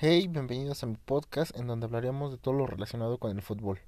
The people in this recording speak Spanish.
Hey, bienvenidos a mi podcast en donde hablaremos de todo lo relacionado con el fútbol.